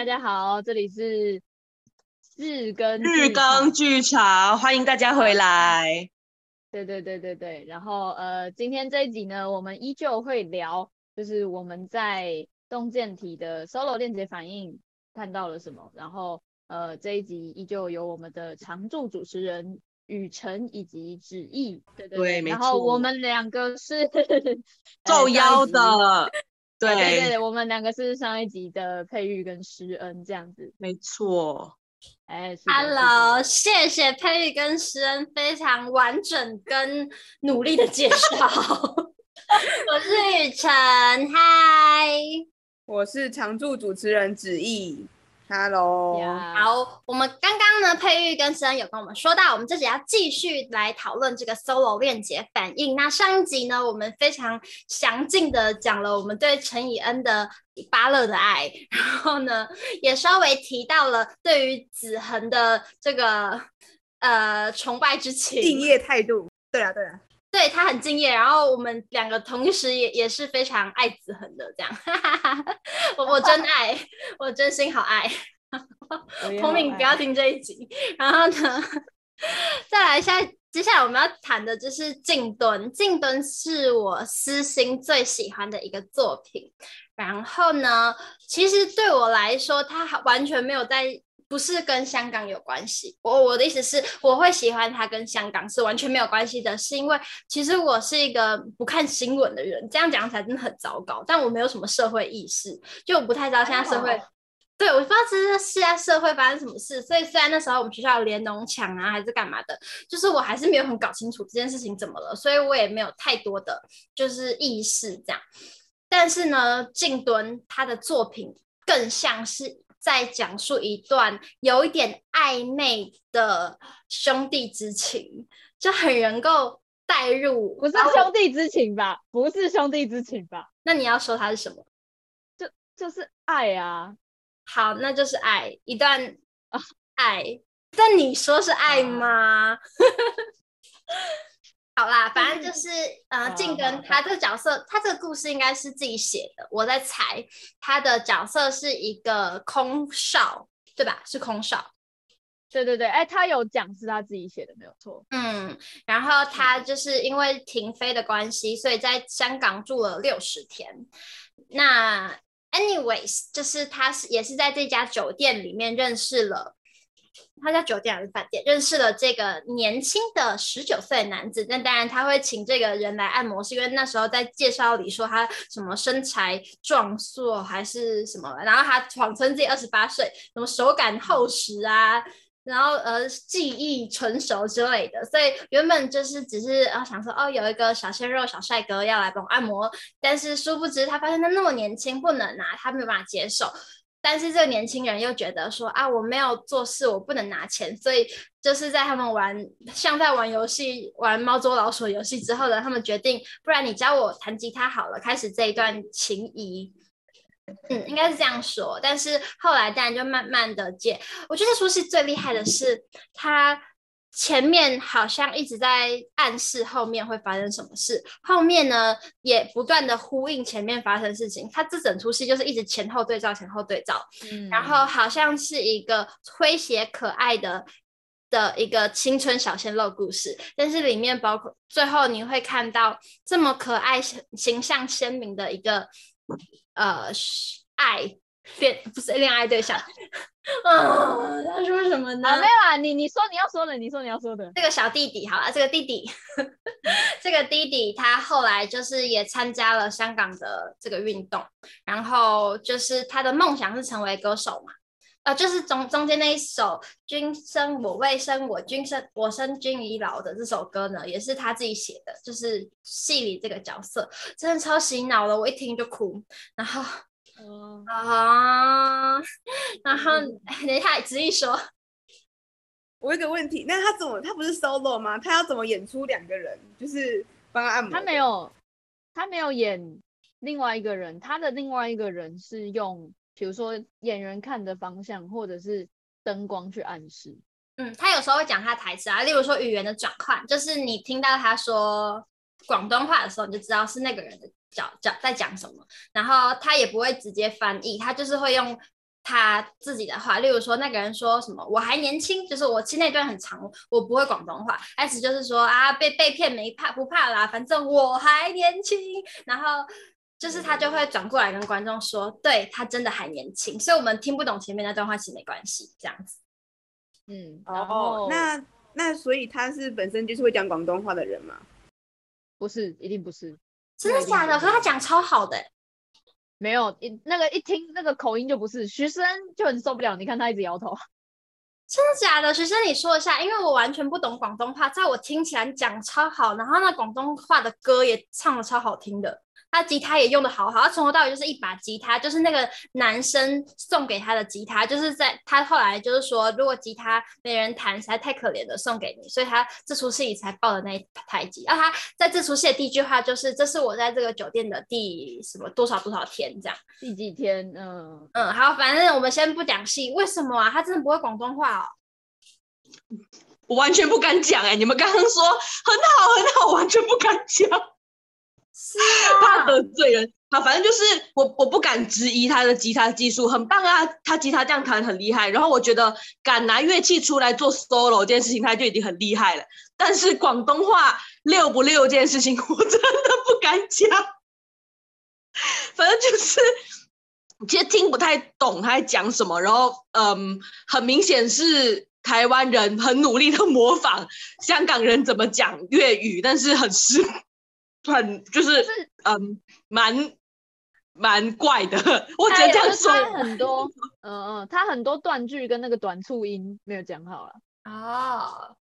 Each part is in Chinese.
大家好，这里是日更日更剧场，欢迎大家回来。对对对对对，然后呃，今天这一集呢，我们依旧会聊，就是我们在动见体的 solo 链接反应看到了什么，然后呃，这一集依旧有我们的常驻主持人雨辰以及旨意，对对对，对，然后我们两个是 受邀的。对对对，我们两个是上一集的佩玉跟诗恩这样子，没错。哎，Hello，谢谢佩玉跟诗恩非常完整跟努力的介绍。我是雨辰，嗨，我是常驻主持人芷逸。Hello，、好，我们刚刚呢，佩玉跟思恩有跟我们说到，我们这集要继续来讨论这个 solo 链接反应。那上一集呢，我们非常详尽的讲了我们对陈以恩的芭乐的爱，然后呢，也稍微提到了对于子恒的这个呃崇拜之情、敬业态度。对啊，对啊，对他很敬业，然后我们两个同时也也是非常爱子恒的这样。我我真爱，我真心好爱。彭敏不要听这一集。然后呢，再来下，接下来我们要谈的就是静蹲。静蹲是我私心最喜欢的一个作品。然后呢，其实对我来说，它完全没有在，不是跟香港有关系。我我的意思是，我会喜欢它跟香港是完全没有关系的，是因为其实我是一个不看新闻的人，这样讲起来真的很糟糕。但我没有什么社会意识，就我不太知道现在社会。对，我不知道这是现在社会发生什么事，所以虽然那时候我们学校有连侬墙啊，还是干嘛的，就是我还是没有很搞清楚这件事情怎么了，所以我也没有太多的就是意识这样。但是呢，静敦他的作品更像是在讲述一段有一点暧昧的兄弟之情，就很能够带入。不是兄弟之情吧？不是兄弟之情吧？那你要说它是什么？就就是爱啊。好，那就是爱一段啊，爱。但你说是爱吗？好啦，反正就是呃，静跟他这个角色，他这个故事应该是自己写的。我在猜，他的角色是一个空少，对吧？是空少。对对对，哎，他有讲是他自己写的，没有错。嗯，然后他就是因为停飞的关系，所以在香港住了六十天。那 Anyways，就是他是也是在这家酒店里面认识了，他家酒店还是饭店认识了这个年轻的十九岁男子。那当然他会请这个人来按摩，是因为那时候在介绍里说他什么身材壮硕还是什么，然后他谎称自己二十八岁，什么手感厚实啊。然后呃，技艺成熟之类的，所以原本就是只是啊想说哦，有一个小鲜肉小帅哥要来帮我按摩，但是殊不知他发现他那么年轻不能拿，他没有办法接受。但是这个年轻人又觉得说啊，我没有做事，我不能拿钱，所以就是在他们玩像在玩游戏玩猫捉老鼠游戏之后呢，他们决定，不然你教我弹吉他好了，开始这一段情谊。嗯，应该是这样说，但是后来当然就慢慢的接。我觉得说是最厉害的是，他前面好像一直在暗示后面会发生什么事，后面呢也不断的呼应前面发生事情。他这整出戏就是一直前后对照，前后对照，嗯，然后好像是一个诙谐可爱的的一个青春小鲜肉故事，但是里面包括最后你会看到这么可爱、形象鲜明的一个。呃，爱恋不是恋爱对象，啊，他说什么呢？啊，没有啊，你你说你要说的，你说你要说的。这个小弟弟，好了，这个弟弟，这个弟弟，他后来就是也参加了香港的这个运动，然后就是他的梦想是成为歌手嘛。呃，就是中中间那一首“君生我未生，我君生我生君已老”的这首歌呢，也是他自己写的。就是戏里这个角色真的超洗脑的，我一听就哭。然后，嗯、啊，然后等一下芷逸说，我有个问题，那他怎么他不是 solo 吗？他要怎么演出两个人？就是帮他按摩？他没有，他没有演另外一个人，他的另外一个人是用。比如说演员看的方向，或者是灯光去暗示。嗯，他有时候会讲他台词啊，例如说语言的转换，就是你听到他说广东话的时候，你就知道是那个人的角角在讲什么。然后他也不会直接翻译，他就是会用他自己的话，例如说那个人说什么我还年轻，就是我其实那段很长，我不会广东话，开始就是说啊被被骗没怕不怕啦，反正我还年轻，然后就是他就会转过来跟观众说，对他真的还年轻，所以我们听不懂前面那段话其实没关系，这样子。嗯，然后、哦、那那所以他是本身就是会讲广东话的人吗？不是，一定不是。真的假的？可是他讲超好的。没有一那个一听那个口音就不是，徐生就很受不了。你看他一直摇头。真的假的？徐生你说一下，因为我完全不懂广东话，在我听起来讲超好，然后那广东话的歌也唱的超好听的。他吉他也用的好好，他从头到尾就是一把吉他，就是那个男生送给他的吉他，就是在他后来就是说，如果吉他没人弹，实在太可怜的，送给你，所以他这出戏里才抱的那一台吉他。然后他在这出戏的第一句话就是：“这是我在这个酒店的第什么多少多少天这样，第几天？”嗯嗯，好，反正我们先不讲戏，为什么啊？他真的不会广东话哦？我完全不敢讲哎、欸，你们刚刚说很好很好，完全不敢讲。怕得罪人，好，反正就是我，我不敢质疑他的吉他技术很棒啊，他吉他这样弹很厉害。然后我觉得敢拿乐器出来做 solo 这件事情，他就已经很厉害了。但是广东话溜不溜这件事情，我真的不敢讲。反正就是，其实听不太懂他在讲什么。然后，嗯，很明显是台湾人很努力的模仿香港人怎么讲粤语，但是很失。很就是，是嗯，蛮蛮怪的，我觉得这样说他很多，嗯嗯，他很多断句跟那个短促音没有讲好了。哦，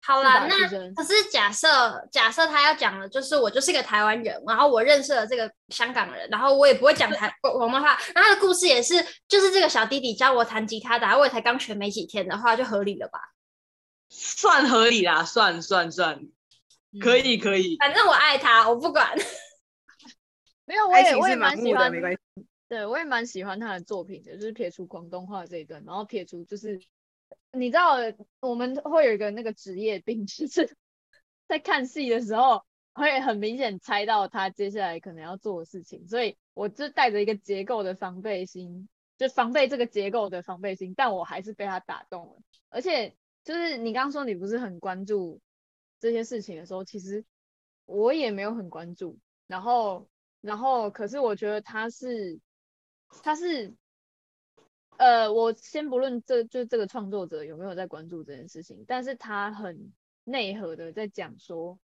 好啦，那可是假设假设他要讲的就是我就是一个台湾人，然后我认识了这个香港人，然后我也不会讲台广东话，那他的故事也是就是这个小弟弟教我弹吉他的，我也才刚学没几天的话，就合理了吧？算合理啦，算算算。可以可以，反正我爱他，我不管。没有，我也我也蛮喜欢，没关系。对，我也蛮喜欢他的作品的，就是撇除广东话这一段，然后撇除就是，你知道我们会有一个那个职业病，就是在看戏的时候会很明显猜到他接下来可能要做的事情，所以我就带着一个结构的防备心，就防备这个结构的防备心，但我还是被他打动了。而且就是你刚刚说你不是很关注。这些事情的时候，其实我也没有很关注。然后，然后，可是我觉得他是，他是，呃，我先不论这就这个创作者有没有在关注这件事情，但是他很内核的在讲说，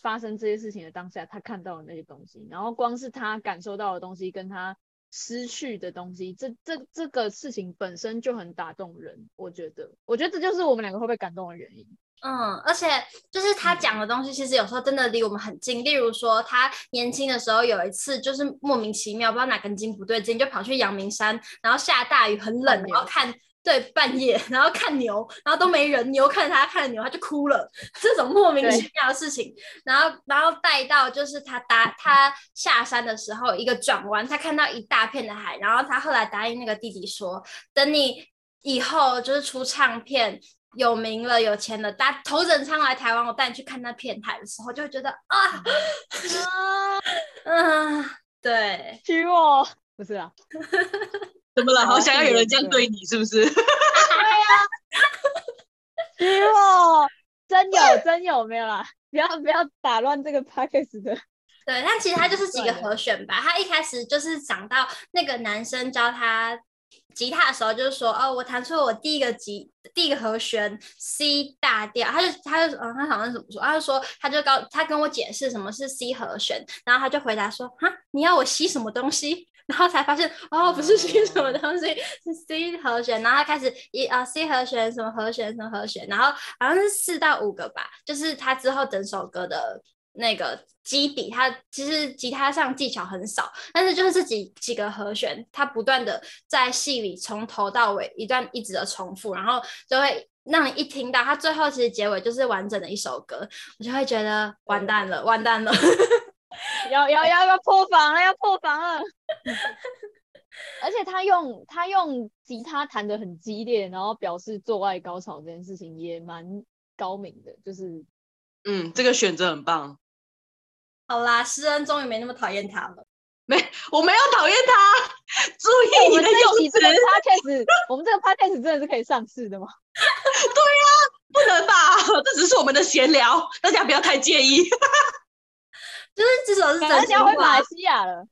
发生这些事情的当下，他看到的那些东西，然后光是他感受到的东西，跟他失去的东西，这这这个事情本身就很打动人。我觉得，我觉得这就是我们两个会被感动的原因。嗯，而且就是他讲的东西，其实有时候真的离我们很近。例如说，他年轻的时候有一次，就是莫名其妙不知道哪根筋不对劲，就跑去阳明山，然后下大雨很冷，然后看对半夜，然后看牛，然后都没人，牛看着他看着牛，他就哭了。这种莫名其妙的事情，然后然后带到就是他搭他下山的时候一个转弯，他看到一大片的海，然后他后来答应那个弟弟说，等你以后就是出唱片。有名了，有钱了，搭头等舱来台湾，我带你去看那片海的时候，就会觉得啊，嗯、啊，对，娶我不是啊，怎么了？好想要有人这样对你，是不是？对呀，娶我，真有真有没有啦？不要不要打乱这个 package 的。对，但其实他就是几个和弦吧。他一开始就是讲到那个男生教他。吉他的时候就是说哦，我弹出了我第一个吉第一个和弦 C 大调，他就他就嗯，他好像怎么说？他就说他就告他跟我解释什么是 C 和弦，然后他就回答说哈，你要我吸什么东西？然后才发现哦，不是吸什么东西，是 C 和弦。然后他开始一啊 C 和弦什么和弦什么和弦，然后好像是四到五个吧，就是他之后整首歌的。那个基底，它其实吉他上技巧很少，但是就是这几几个和弦，它不断的在戏里从头到尾一段一直的重复，然后就会让你一听到它最后其实结尾就是完整的一首歌，我就会觉得完蛋了，完蛋了，要要要要破防了，要破防了，而且他用他用吉他弹的很激烈，然后表示做爱高潮这件事情也蛮高明的，就是嗯，这个选择很棒。好啦，诗恩终于没那么讨厌他了。没，我没有讨厌他，注意你的用词。这个 podcast，我们这个 podcast 真的是可以上市的吗？对呀、啊，不能吧？这只是我们的闲聊，大家不要太介意。就是至少是真心话。回马来西亚了，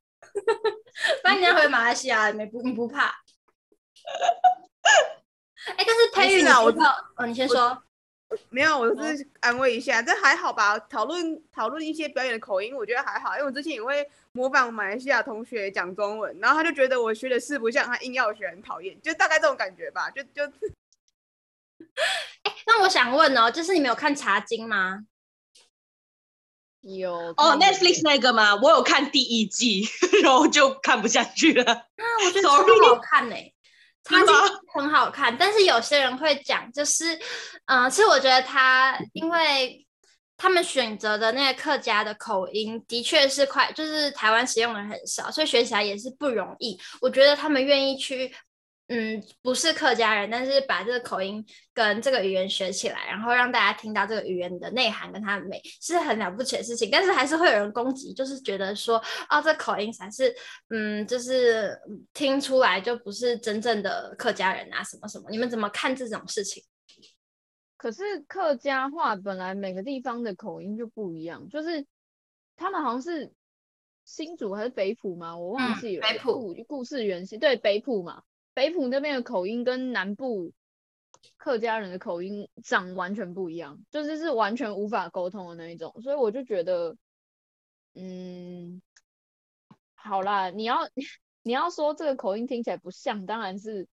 欢迎你回马来西亚，没不不怕。哎、欸，但是培育呢？我知道。哦，你先说。没有，我是安慰一下，这还好吧？讨论讨论一些表演的口音，我觉得还好，因为我之前也会模仿马来西亚同学讲中文，然后他就觉得我学的四不像，他硬要学，很讨厌，就大概这种感觉吧。就就，哎、欸，那我想问哦，就是你们有看《茶经》吗？有哦，oh，Netflix 那个吗？我有看第一季，然后就看不下去了。啊，我觉得超好看呢、欸。他其实很好看，但是有些人会讲，就是，嗯、呃，其实我觉得他，因为他们选择的那个客家的口音，的确是快，就是台湾使用的人很少，所以学起来也是不容易。我觉得他们愿意去。嗯，不是客家人，但是把这个口音跟这个语言学起来，然后让大家听到这个语言的内涵跟它的美，是很了不起的事情。但是还是会有人攻击，就是觉得说，哦，这口音才是，嗯，就是听出来就不是真正的客家人啊，什么什么。你们怎么看这种事情？可是客家话本来每个地方的口音就不一样，就是他们好像是新竹还是北埔吗？我忘记了。嗯、北埔故事原型对北埔嘛。北埔那边的口音跟南部客家人的口音长完全不一样，就是是完全无法沟通的那一种，所以我就觉得，嗯，好啦，你要 你要说这个口音听起来不像，当然是，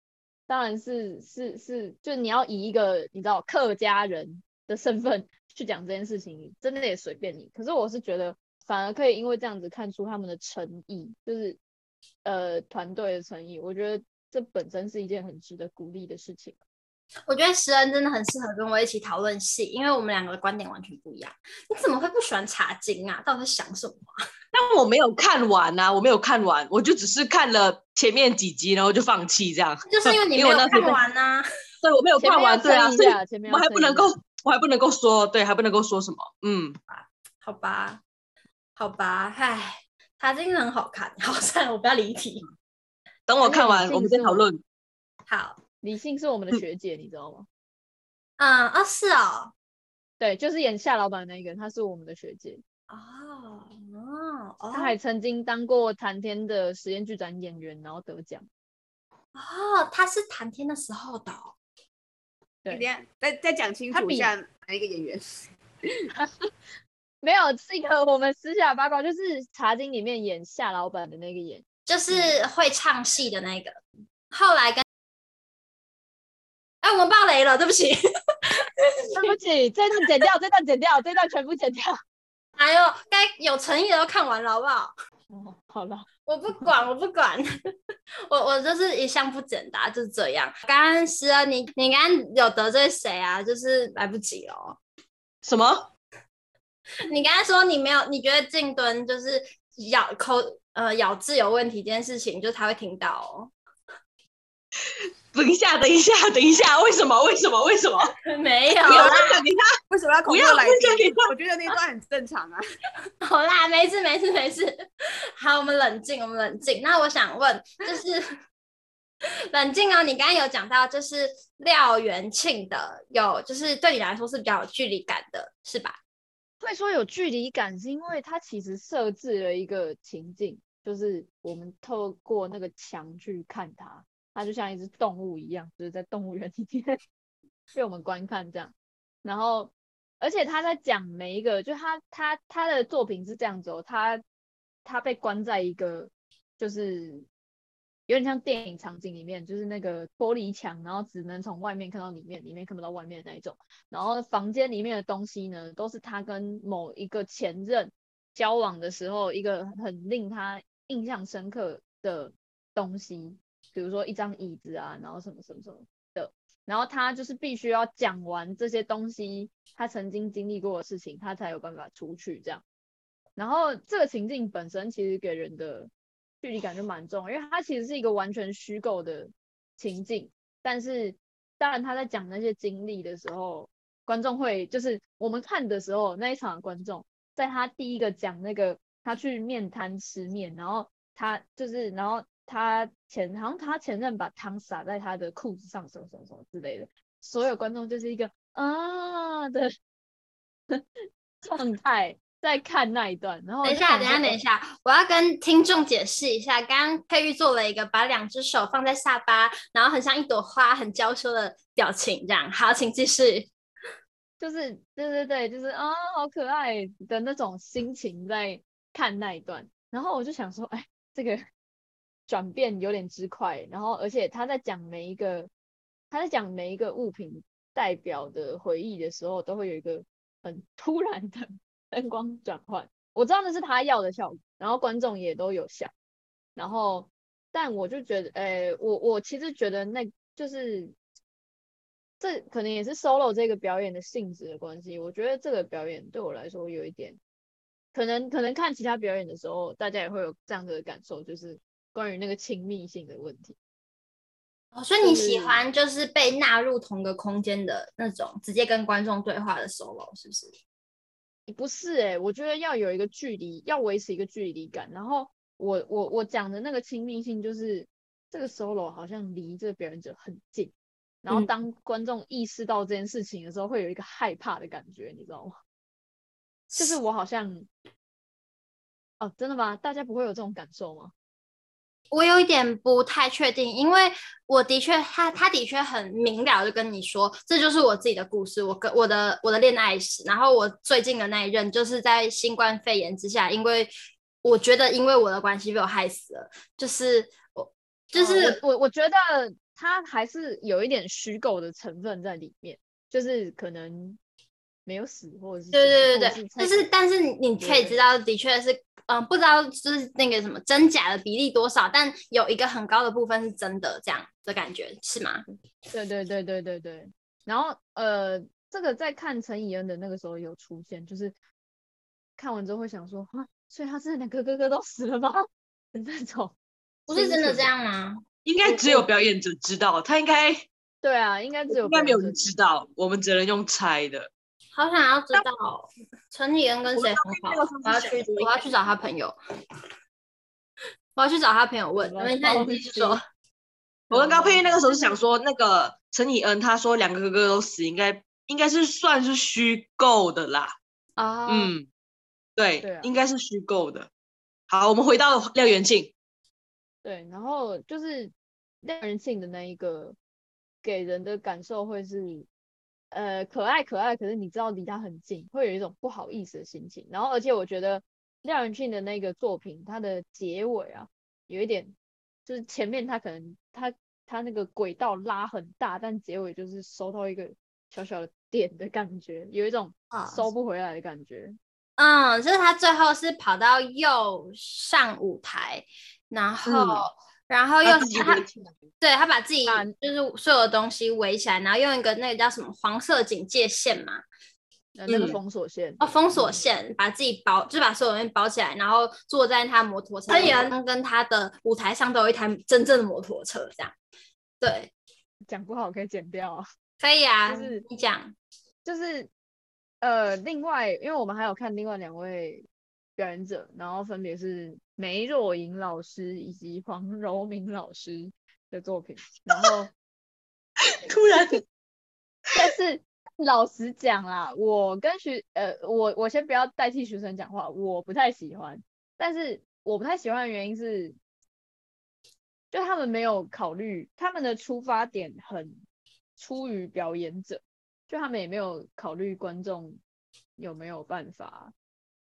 当然是是是，就你要以一个你知道客家人的身份 去讲这件事情，真的也随便你。可是我是觉得，反而可以因为这样子看出他们的诚意，就是呃团队的诚意，我觉得。这本身是一件很值得鼓励的事情。我觉得石恩真的很适合跟我一起讨论戏，因为我们两个的观点完全不一样。你怎么会不喜欢茶经啊？到底在想什么？但我没有看完啊，我没有看完，我就只是看了前面几集，然后就放弃这样。就是因为你 没有看完啊。对，我没有看完，对啊，所以我还不能够，我还不能够说，对，还不能够说什么。嗯，好吧，好吧，唉，茶经很好看，好，算了，我不要离题。等我看完，我们再讨论。好，李信是我们的学姐，嗯、你知道吗？嗯，啊，是哦，对，就是演夏老板那个，她是我们的学姐。哦哦，她还曾经当过谈天的实验剧展演员，然后得奖。哦，她是谈天的时候的。对，再再讲清楚一下哪一个演员？没有，是一个我们私下八卦，就是茶经里面演夏老板的那个演。就是会唱戏的那个，后来跟哎，我们爆雷了，对不起，对不起，这段剪掉，这段剪掉，这段全部剪掉。哎呦，该有诚意的都看完了，好不好？哦，好了，我不管，我不管，我我就是一向不简答，就是这样。刚刚是啊，你你刚刚有得罪谁啊？就是来不及哦。什么？你刚才说你没有，你觉得静蹲就是咬口。呃，咬字有问题这件事情，就他会听到哦。等一下，等一下，等一下，为什么？为什么？为什么？没有啦，等一下，为什么要恐吓来宾？我觉得那段很正常啊。好啦，没事，没事，没事。好，我们冷静，我们冷静。那我想问，就是冷静哦。你刚刚有讲到，就是廖元庆的，有，就是对你来说是比较有距离感的，是吧？会说有距离感，是因为它其实设置了一个情境，就是我们透过那个墙去看它，它就像一只动物一样，就是在动物园里面 被我们观看这样。然后，而且他在讲每一个，就他他他的作品是这样子哦，他他被关在一个就是。有点像电影场景里面，就是那个玻璃墙，然后只能从外面看到里面，里面看不到外面的那一种。然后房间里面的东西呢，都是他跟某一个前任交往的时候，一个很令他印象深刻的东西，比如说一张椅子啊，然后什么什么什么的。然后他就是必须要讲完这些东西，他曾经经历过的事情，他才有办法出去这样。然后这个情境本身其实给人的。距离感就蛮重，因为它其实是一个完全虚构的情境，但是当然他在讲那些经历的时候，观众会就是我们看的时候那一场的观众，在他第一个讲那个他去面摊吃面，然后他就是然后他前好像他前任把汤洒在他的裤子上，什么什么什么之类的，所有观众就是一个啊的 状态在看那一段。然后等一下，等一下，等一下，我要跟听众解释一下，刚刚佩玉做了一个把两只手放在下巴，然后很像一朵花，很娇羞的表情，这样。好，请继续。就是对对对，就是啊，好可爱的那种心情在看那一段。然后我就想说，哎，这个。转变有点之快，然后而且他在讲每一个他在讲每一个物品代表的回忆的时候，都会有一个很突然的灯光转换。我知道那是他要的效果，然后观众也都有想。然后但我就觉得，诶，我我其实觉得那就是这可能也是 solo 这个表演的性质的关系。我觉得这个表演对我来说有一点，可能可能看其他表演的时候，大家也会有这样的感受，就是。关于那个亲密性的问题，哦，所以你喜欢就是被纳入同个空间的那种直接跟观众对话的 solo，是不是？不是哎、欸，我觉得要有一个距离，要维持一个距离感。然后我我我讲的那个亲密性，就是这个 solo 好像离这个表演者很近，然后当观众意识到这件事情的时候，会有一个害怕的感觉，你知道吗？就是我好像，哦，真的吗？大家不会有这种感受吗？我有一点不太确定，因为我的确，他他的确很明了就跟你说，这就是我自己的故事，我跟我的我的恋爱史。然后我最近的那一任，就是在新冠肺炎之下，因为我觉得因为我的关系被我害死了，就是我就是、哦、我我觉得他还是有一点虚构的成分在里面，就是可能没有死或者是对对对对，但是但是你可以知道，的确是。嗯，不知道就是那个什么真假的比例多少，但有一个很高的部分是真的，这样的感觉是吗？对对对对对对。然后呃，这个在看陈以恩的那个时候有出现，就是看完之后会想说啊，所以他真的两个哥哥都死了吗？那种 不是真的这样吗？应该只有表演者知道，他应该对啊，应该只有应该没有人知道，我们只能用猜的。好想要知道陈以恩跟谁很好，我要去，我要去找他朋友，我要去找他朋友问。你们现在继续说。我跟高佩玉那个时候是想说，那个陈以恩他说两个哥哥都死，应该应该是算是虚构的啦。啊，嗯，对，对啊、应该是虚构的。好，我们回到廖元庆。对，然后就是廖元庆的那一个给人的感受会是。呃，可爱可爱，可是你知道离他很近，会有一种不好意思的心情。然后，而且我觉得廖元庆的那个作品，它的结尾啊，有一点，就是前面他可能他他那个轨道拉很大，但结尾就是收到一个小小的点的感觉，有一种收不回来的感觉。嗯，就是他最后是跑到右上舞台，然后。嗯然后又他，他对他把自己就是所有的东西围起来，然后用一个那个叫什么黄色警戒线嘛，那个封锁线哦，封锁线把自己包，就把所有东西包起来，然后坐在他摩托车，他也跟他的舞台上都有一台真正的摩托车，这样。对，讲不好可以剪掉啊，可以啊，就是你讲，就是呃，另外，因为我们还有看另外两位表演者，然后分别是。梅若莹老师以及黄柔明老师的作品，然后 突然，但是老实讲啦，我跟徐呃，我我先不要代替学生讲话，我不太喜欢，但是我不太喜欢的原因是，就他们没有考虑，他们的出发点很出于表演者，就他们也没有考虑观众有没有办法。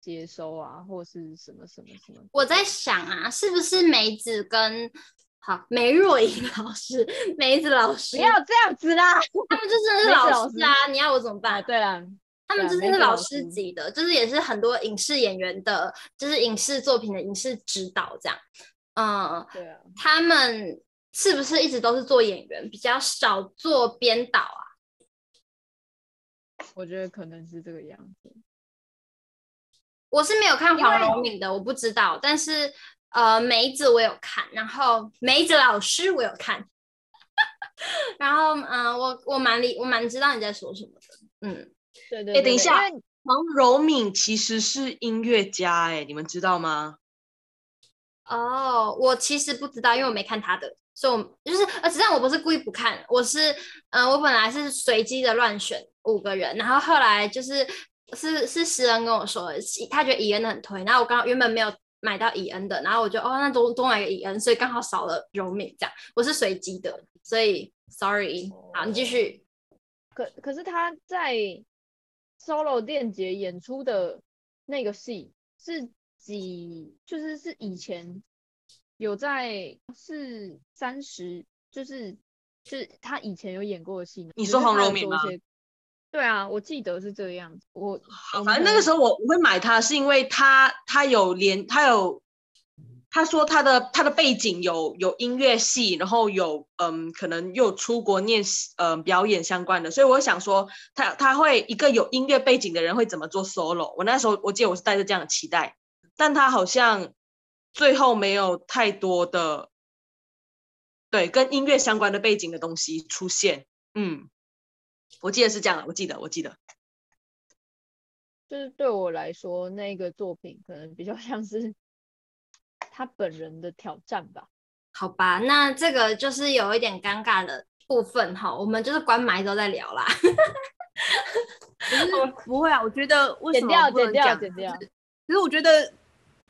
接收啊，或是什么什么什么？我在想啊，是不是梅子跟好梅若莹老师、梅子老师不要这样子啦，他们就真的是老师啊！师你要我怎么办？对啊，他们真的是老师级的，就是也是很多影视演员的，就是影视作品的影视指导这样。嗯，对啊，他们是不是一直都是做演员，比较少做编导啊？我觉得可能是这个样子。我是没有看黄柔敏的，我不知道。但是呃，梅子我有看，然后梅子老师我有看，然后嗯、呃，我我蛮理我蛮知道你在说什么的。嗯，对对，对。哎，等一下，黄柔敏其实是音乐家，哎，你们知道吗？哦，我其实不知道，因为我没看他的，所以我就是呃，实际上我不是故意不看，我是嗯、呃，我本来是随机的乱选五个人，然后后来就是是是诗恩跟我说的，他觉得伊恩的很推，然后我刚好原本没有买到伊恩的，然后我就哦，那多多买个伊恩，所以刚好少了柔敏这样，我是随机的，所以 sorry，好，你继续。可可是他在 solo 电节演出的那个戏是几，就是是以前有在是三十，就是就是他以前有演过的戏。你说黄柔敏吗？对啊，我记得是这个样子。我好，反正那个时候我我会买他，是因为它它有连它有。他说他的他的背景有有音乐系，然后有嗯，可能又出国念嗯表演相关的，所以我想说他他会一个有音乐背景的人会怎么做 solo？我那时候我记得我是带着这样的期待，但他好像最后没有太多的对跟音乐相关的背景的东西出现。嗯，我记得是这样，我记得我记得，就是对我来说那个作品可能比较 像是。他本人的挑战吧，好吧，那这个就是有一点尴尬的部分哈，我们就是关麦之后再聊啦。不是，不会啊，我觉得为什么不能讲？剪掉，剪掉。其实我觉得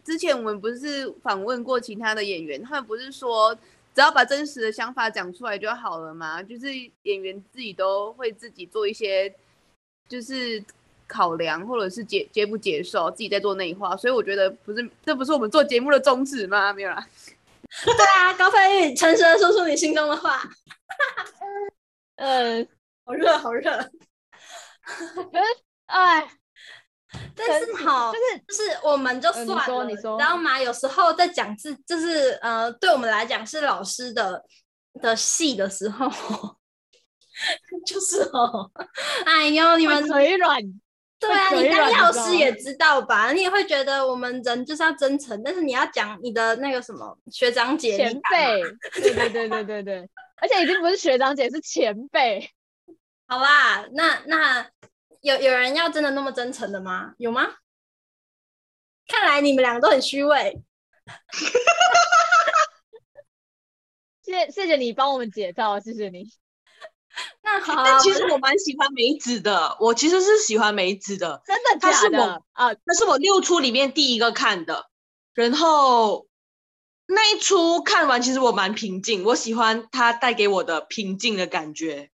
之前我们不是访问过其他的演员，他们不是说只要把真实的想法讲出来就好了嘛？就是演员自己都会自己做一些，就是。考量或者是接接不接受，自己在做内化，所以我觉得不是，这不是我们做节目的宗旨吗？没有啦。对啊，高飞玉，诚实的说出你心中的话。嗯，好热，好热。哎，但是好，就是就是我们就算了，你说，你说，知道吗？有时候在讲自，就是呃，对我们来讲是老师的的戏的时候，就是哦，哎呦，你们腿软。对啊，你当药师也知道吧？你也会觉得我们人就是要真诚，但是你要讲你的那个什么学长姐前辈，对对对对对对，而且已经不是学长姐，是前辈。好吧，那那有有人要真的那么真诚的吗？有吗？看来你们两个都很虚伪。谢谢谢你帮我们解套，谢谢你。那 好，但其实我蛮喜欢梅子的，我其实是喜欢梅子的，真的假的？啊，那是我六出里面第一个看的，然后那一出看完，其实我蛮平静，我喜欢他带给我的平静的感觉。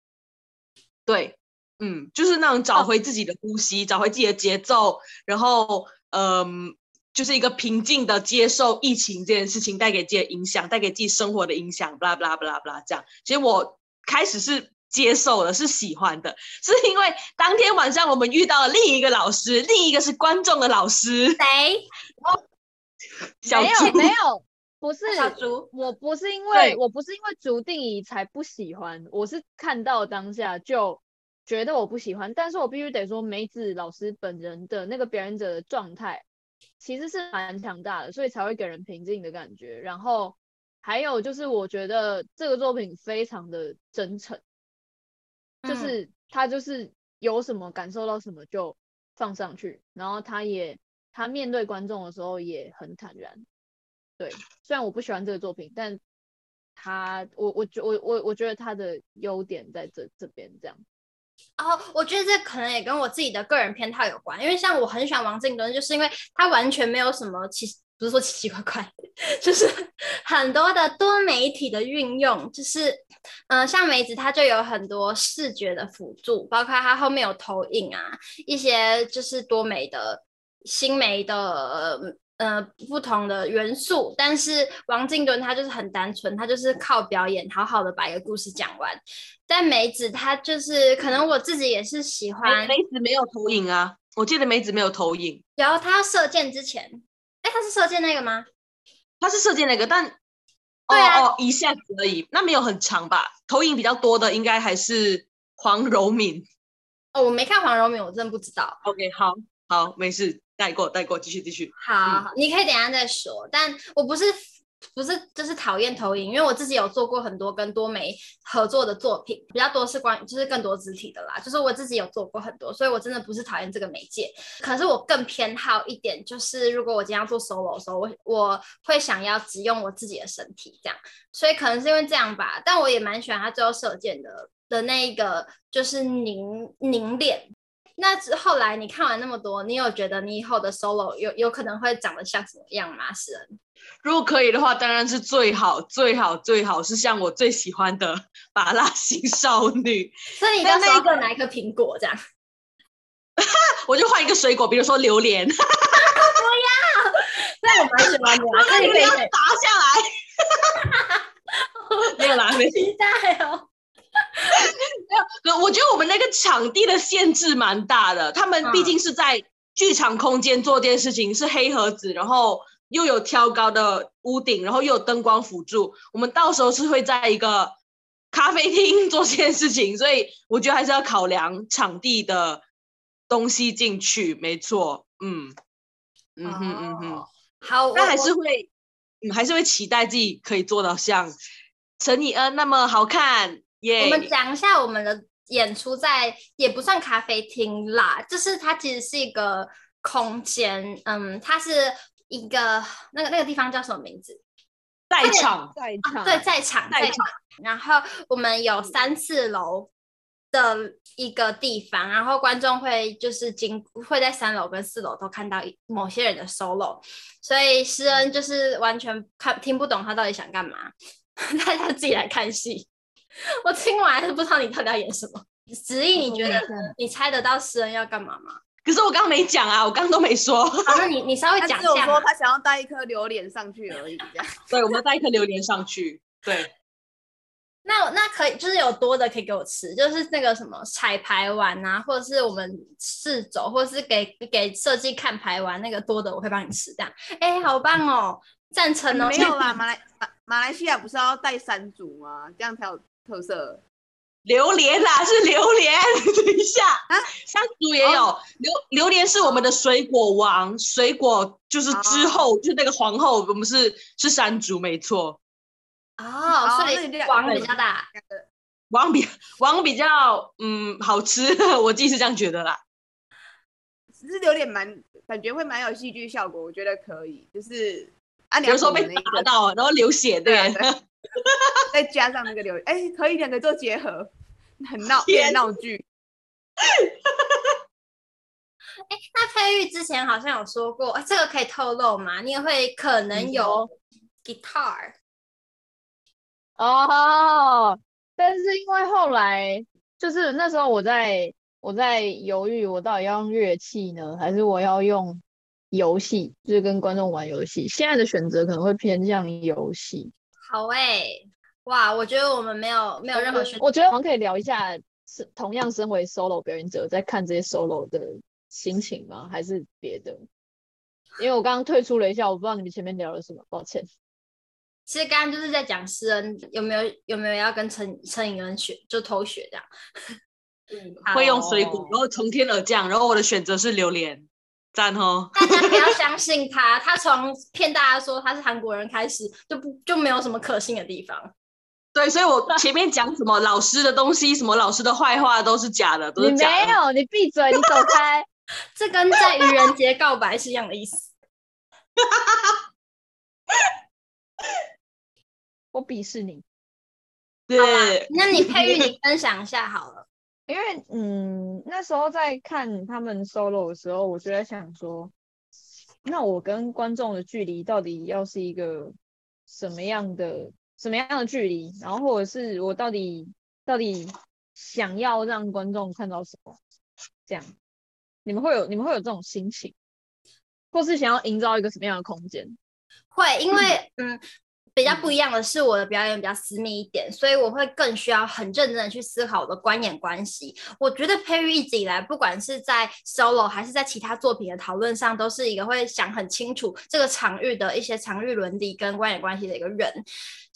对，嗯，就是那种找回自己的呼吸，哦、找回自己的节奏，然后嗯，就是一个平静的接受疫情这件事情带给自己的影响，带给自己生活的影响，巴拉巴拉巴拉巴拉这样。其实我开始是。接受的是喜欢的，是因为当天晚上我们遇到了另一个老师，另一个是观众的老师。谁？小没有没有，不是。我不是因为我不是因为竹定仪才不喜欢，我是看到当下就觉得我不喜欢。但是我必须得说，梅子老师本人的那个表演者的状态其实是蛮强大的，所以才会给人平静的感觉。然后还有就是，我觉得这个作品非常的真诚。就是他就是有什么感受到什么就放上去，然后他也他面对观众的时候也很坦然。对，虽然我不喜欢这个作品，但他我我觉我我我觉得他的优点在这这边这样。哦，我觉得这可能也跟我自己的个人偏好有关，因为像我很喜欢王静敦，就是因为他完全没有什么其实。不是说奇奇怪怪，就是很多的多媒体的运用，就是嗯、像梅子它就有很多视觉的辅助，包括它后面有投影啊，一些就是多媒的新媒的呃不同的元素。但是王静敦他就是很单纯，他就是靠表演好好的把一个故事讲完。但梅子他就是可能我自己也是喜欢梅子没有投影啊，我记得梅子没有投影，然后他要射箭之前。哎，他是射箭那个吗？他是射箭那个，但对啊，哦，哦，一下子而已，那没有很长吧？投影比较多的应该还是黄柔敏。哦，我没看黄柔敏，我真的不知道。OK，好，好，没事，带过，带过，继续，继续。好，嗯，你可以等一下再说。但我不是不是就是讨厌投影，因为我自己有做过很多跟多媒合作的作品，比较多是关就是更多肢体的啦，就是我自己有做过很多，所以我真的不是讨厌这个媒介，可是我更偏好一点，就是如果我今天要做 solo 的时候，我我会想要只用我自己的身体这样，所以可能是因为这样吧，但我也蛮喜欢他最后射箭的的那一个就是凝凝练。那后来你看完那么多，你有觉得你以后的 solo 有有可能会长得像什么样吗？诗恩，如果可以的话，当然是最好最好最好是像我最喜欢的芭乐型少女。所以你到时候拿一个苹果这样，我就换一个水果，比如说榴莲。不要，那我蛮喜欢的，那你可以拔下来。没有啦，没期待哦。没有，我觉得我们那个场地的限制蛮大的。他们毕竟是在剧场空间做这件事情，是黑盒子，然后又有挑高的屋顶，然后又有灯光辅助。我们到时候是会在一个咖啡厅做这件事情，所以我觉得还是要考量场地的东西进去。没错，嗯嗯哼嗯哼，好，那还是会，嗯，还是会期待自己可以做到像陈以恩那么好看。我们讲一下我们的演出在也不算咖啡厅啦，就是它其实是一个空间，嗯，它是一个那个那个地方叫什么名字？在场，在场，对，在场，在场。然后我们有三四楼的一个地方，然后观众会就是经会在三楼跟四楼都看到某些人的 solo，所以诗恩就是完全看听不懂他到底想干嘛，大家自己来看戏。我听完还是不知道你到底要演什么。子毅，你觉得你猜得到诗恩要干嘛吗？可是我刚刚没讲啊，我刚刚都没说。好，那你你稍微讲一下。他只有说他想要带一颗榴莲上去而已，这样。对，我们带一颗榴莲上去。对。那那可以，就是有多的可以给我吃，就是那个什么彩排完啊，或者是我们试走，或者是给给设计看排完那个多的，我会帮你吃这样。哎，好棒哦，赞成哦。没有啦，马来马马来西亚不是要带山竹吗？这样才有。特色榴莲啦，是榴莲。等一下啊，山竹也有、哦、榴榴莲是我们的水果王，水果就是之后、哦、就是那个皇后，我们是是山竹，没错。哦，所以王比较大，王比 王比较嗯好吃，我自己是这样觉得啦。只是榴莲蛮感觉会蛮有戏剧效果，我觉得可以，就是啊，有时候被打到，然后流血，对。对 再加上那个榴莲，哎、欸，可以两个做结合，很闹，变闹剧。哎、欸，那佩玉之前好像有说过，欸、这个可以透露吗？你也会可能有 guitar。哦，但是因为后来就是那时候我在我在犹豫，我到底要用乐器呢，还是我要用游戏，就是跟观众玩游戏。现在的选择可能会偏向游戏。好诶、欸，哇！我觉得我们没有没有任何选择。我觉得我们可以聊一下，是同样身为 solo 表演者，在看这些 solo 的心情吗？还是别的？因为我刚刚退出了一下，我不知道你们前面聊了什么，抱歉。其实刚刚就是在讲诗恩有没有有没有要跟陈陈颖恩学，就偷学这样。嗯，会用水果，然后从天而降，然后我的选择是榴莲。赞哦！大家不要相信他，他从骗大家说他是韩国人开始，就不就没有什么可信的地方。对，所以我前面讲什么老师的东西，什么老师的坏话都是假的，都是假的。你没有，你闭嘴，你走开。这跟在愚人节告白是一样的意思。我鄙视你。对，那你佩玉，你分享一下好了。因为嗯，那时候在看他们 solo 的时候，我就在想说，那我跟观众的距离到底要是一个什么样的什么样的距离？然后或者是我到底到底想要让观众看到什么？这样，你们会有你们会有这种心情，或是想要营造一个什么样的空间？会，因为嗯。比较不一样的是，我的表演比较私密一点，所以我会更需要很认真的去思考我的观演关系。我觉得 Perry 一直以来，不管是在 solo 还是在其他作品的讨论上，都是一个会想很清楚这个场域的一些场域伦理跟观演关系的一个人。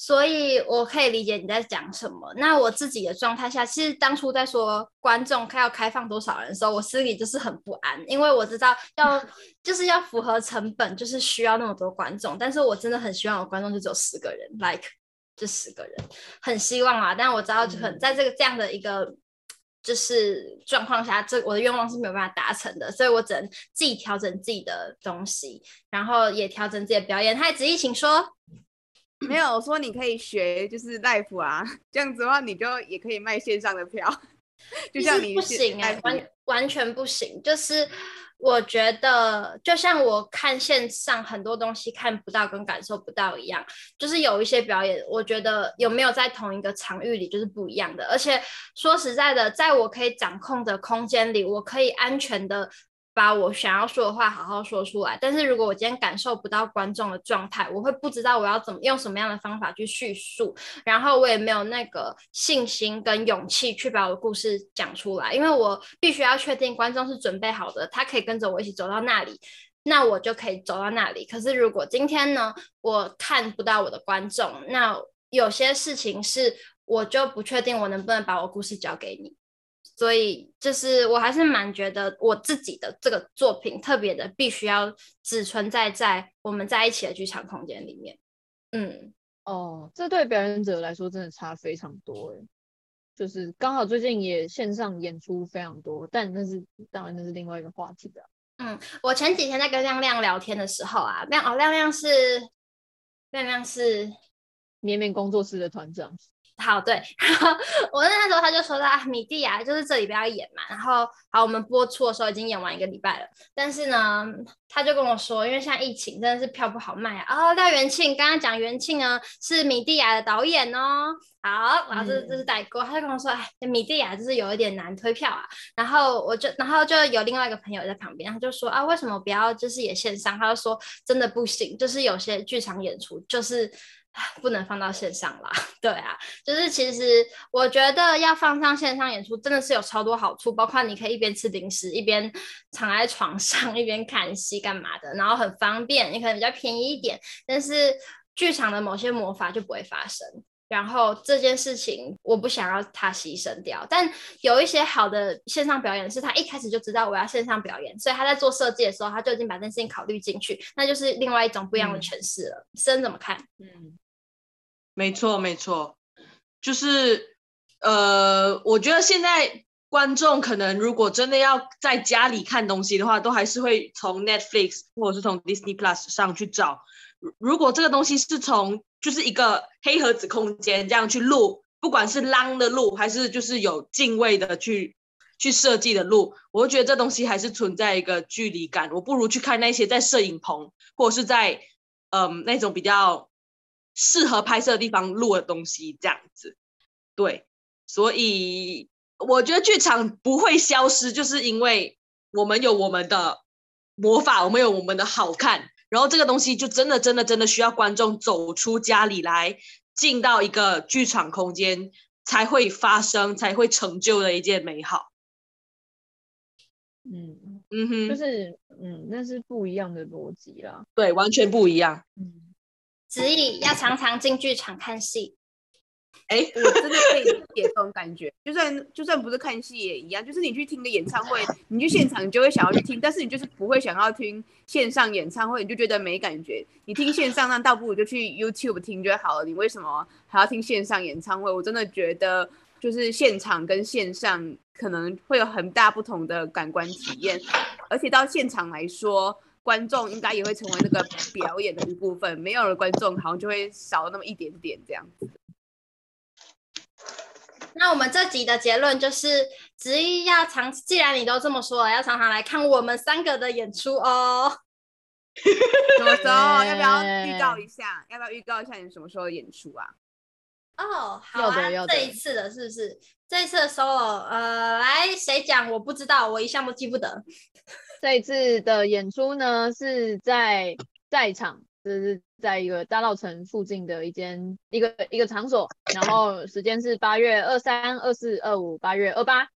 所以我可以理解你在讲什么。那我自己的状态下，其实当初在说观众要开放多少人的时候，我心里就是很不安，因为我知道要 就是要符合成本，就是需要那么多观众。但是我真的很希望我观众就只有十个人，like 这十个人，很希望啊。但我知道，就很在这个这样的一个就是状况下，这我的愿望是没有办法达成的，所以我只能自己调整自己的东西，然后也调整自己的表演。嗨，子毅，请说。没有我说你可以学，就是 life 啊，这样子的话你就也可以卖线上的票，就像你不行哎、欸，完完全不行。就是我觉得，就像我看线上很多东西看不到跟感受不到一样，就是有一些表演，我觉得有没有在同一个场域里就是不一样的。而且说实在的，在我可以掌控的空间里，我可以安全的。把我想要说的话好好说出来，但是如果我今天感受不到观众的状态，我会不知道我要怎么用什么样的方法去叙述，然后我也没有那个信心跟勇气去把我的故事讲出来，因为我必须要确定观众是准备好的，他可以跟着我一起走到那里，那我就可以走到那里。可是如果今天呢，我看不到我的观众，那有些事情是我就不确定我能不能把我故事交给你。所以，就是我还是蛮觉得我自己的这个作品特别的，必须要只存在在我们在一起的剧场空间里面。嗯，哦，这对表演者来说真的差非常多诶。就是刚好最近也线上演出非常多，但那是当然那是另外一个话题的。嗯，我前几天在跟亮亮聊天的时候啊，亮哦，亮亮是亮亮是绵绵工作室的团长。好，对，然后我那时候他就说他米蒂亚就是这里不要演嘛，然后好，我们播出的时候已经演完一个礼拜了，但是呢，他就跟我说，因为现在疫情真的是票不好卖啊。哦，廖元庆刚刚讲元庆呢是米蒂亚的导演哦，好，然后这这是代购，他就跟我说，哎，米蒂亚就是有一点难推票啊，然后我就然后就有另外一个朋友在旁边，他就说啊，为什么不要就是也线上？他就说真的不行，就是有些剧场演出就是。不能放到线上啦，对啊，就是其实我觉得要放上线上演出，真的是有超多好处，包括你可以一边吃零食，一边躺在床上，一边看戏干嘛的，然后很方便，你可能比较便宜一点，但是剧场的某些魔法就不会发生。然后这件事情我不想要它牺牲掉，但有一些好的线上表演是他一开始就知道我要线上表演，所以他在做设计的时候他就已经把这件事情考虑进去，那就是另外一种不一样的诠释了。森、嗯、怎么看？嗯。没错，没错，就是，呃，我觉得现在观众可能如果真的要在家里看东西的话，都还是会从 Netflix 或者是从 Disney Plus 上去找。如果这个东西是从就是一个黑盒子空间这样去录，不管是 long 的录还是就是有敬畏的去去设计的录，我觉得这东西还是存在一个距离感。我不如去看那些在摄影棚或者是在嗯、那种比较。适合拍摄的地方录的东西，这样子，对，所以我觉得剧场不会消失，就是因为我们有我们的魔法，我们有我们的好看，然后这个东西就真的真的真的需要观众走出家里来，进到一个剧场空间才会发生，才会成就的一件美好。嗯嗯哼，就是嗯，那是不一样的逻辑啦，对，完全不一样。嗯。子毅要常常进剧场看戏，哎、欸，我真的可以理解这种感觉。就算就算不是看戏也一样，就是你去听个演唱会，你去现场你就会想要去听，但是你就是不会想要听线上演唱会，你就觉得没感觉。你听线上那倒不如就去 YouTube 听就好了。你为什么还要听线上演唱会？我真的觉得就是现场跟线上可能会有很大不同的感官体验，而且到现场来说。观众应该也会成为那个表演的一部分，没有了观众，好像就会少了那么一点点这样子。那我们这集的结论就是，执意要常，既然你都这么说了，要常常来看我们三个的演出哦。什么时候？要不要预告一下？要不要预告一下你什么时候演出啊？哦，好啊，这一次的是不是？这一次的 solo，呃，来谁讲？我不知道，我一向都记不得。这一次的演出呢，是在在场，就是在一个大稻城附近的一间一个一个场所，然后时间是八月二三、二四、二五、八月二八，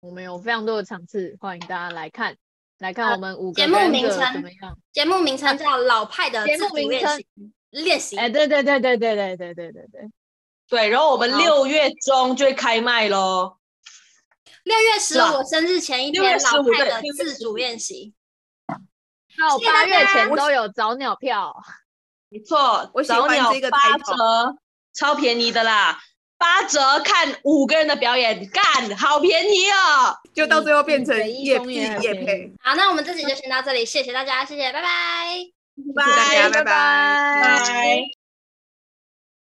我们有非常多的场次，欢迎大家来看，来看我们五个节目名称怎么样？节目名称叫老派的节目名称练习。哎，对对对对对对对对对对。对，然后我们六月中就会开卖喽。六月十五生日前一天，老派的自主练习。到八月前都有早鸟票。没错，我早鸟八折，超便宜的啦！八折看五个人的表演，干，好便宜哦！就到最后变成业业业配。好，那我们这集就先到这里，谢谢大家，谢谢，拜拜，拜拜，拜拜，拜拜。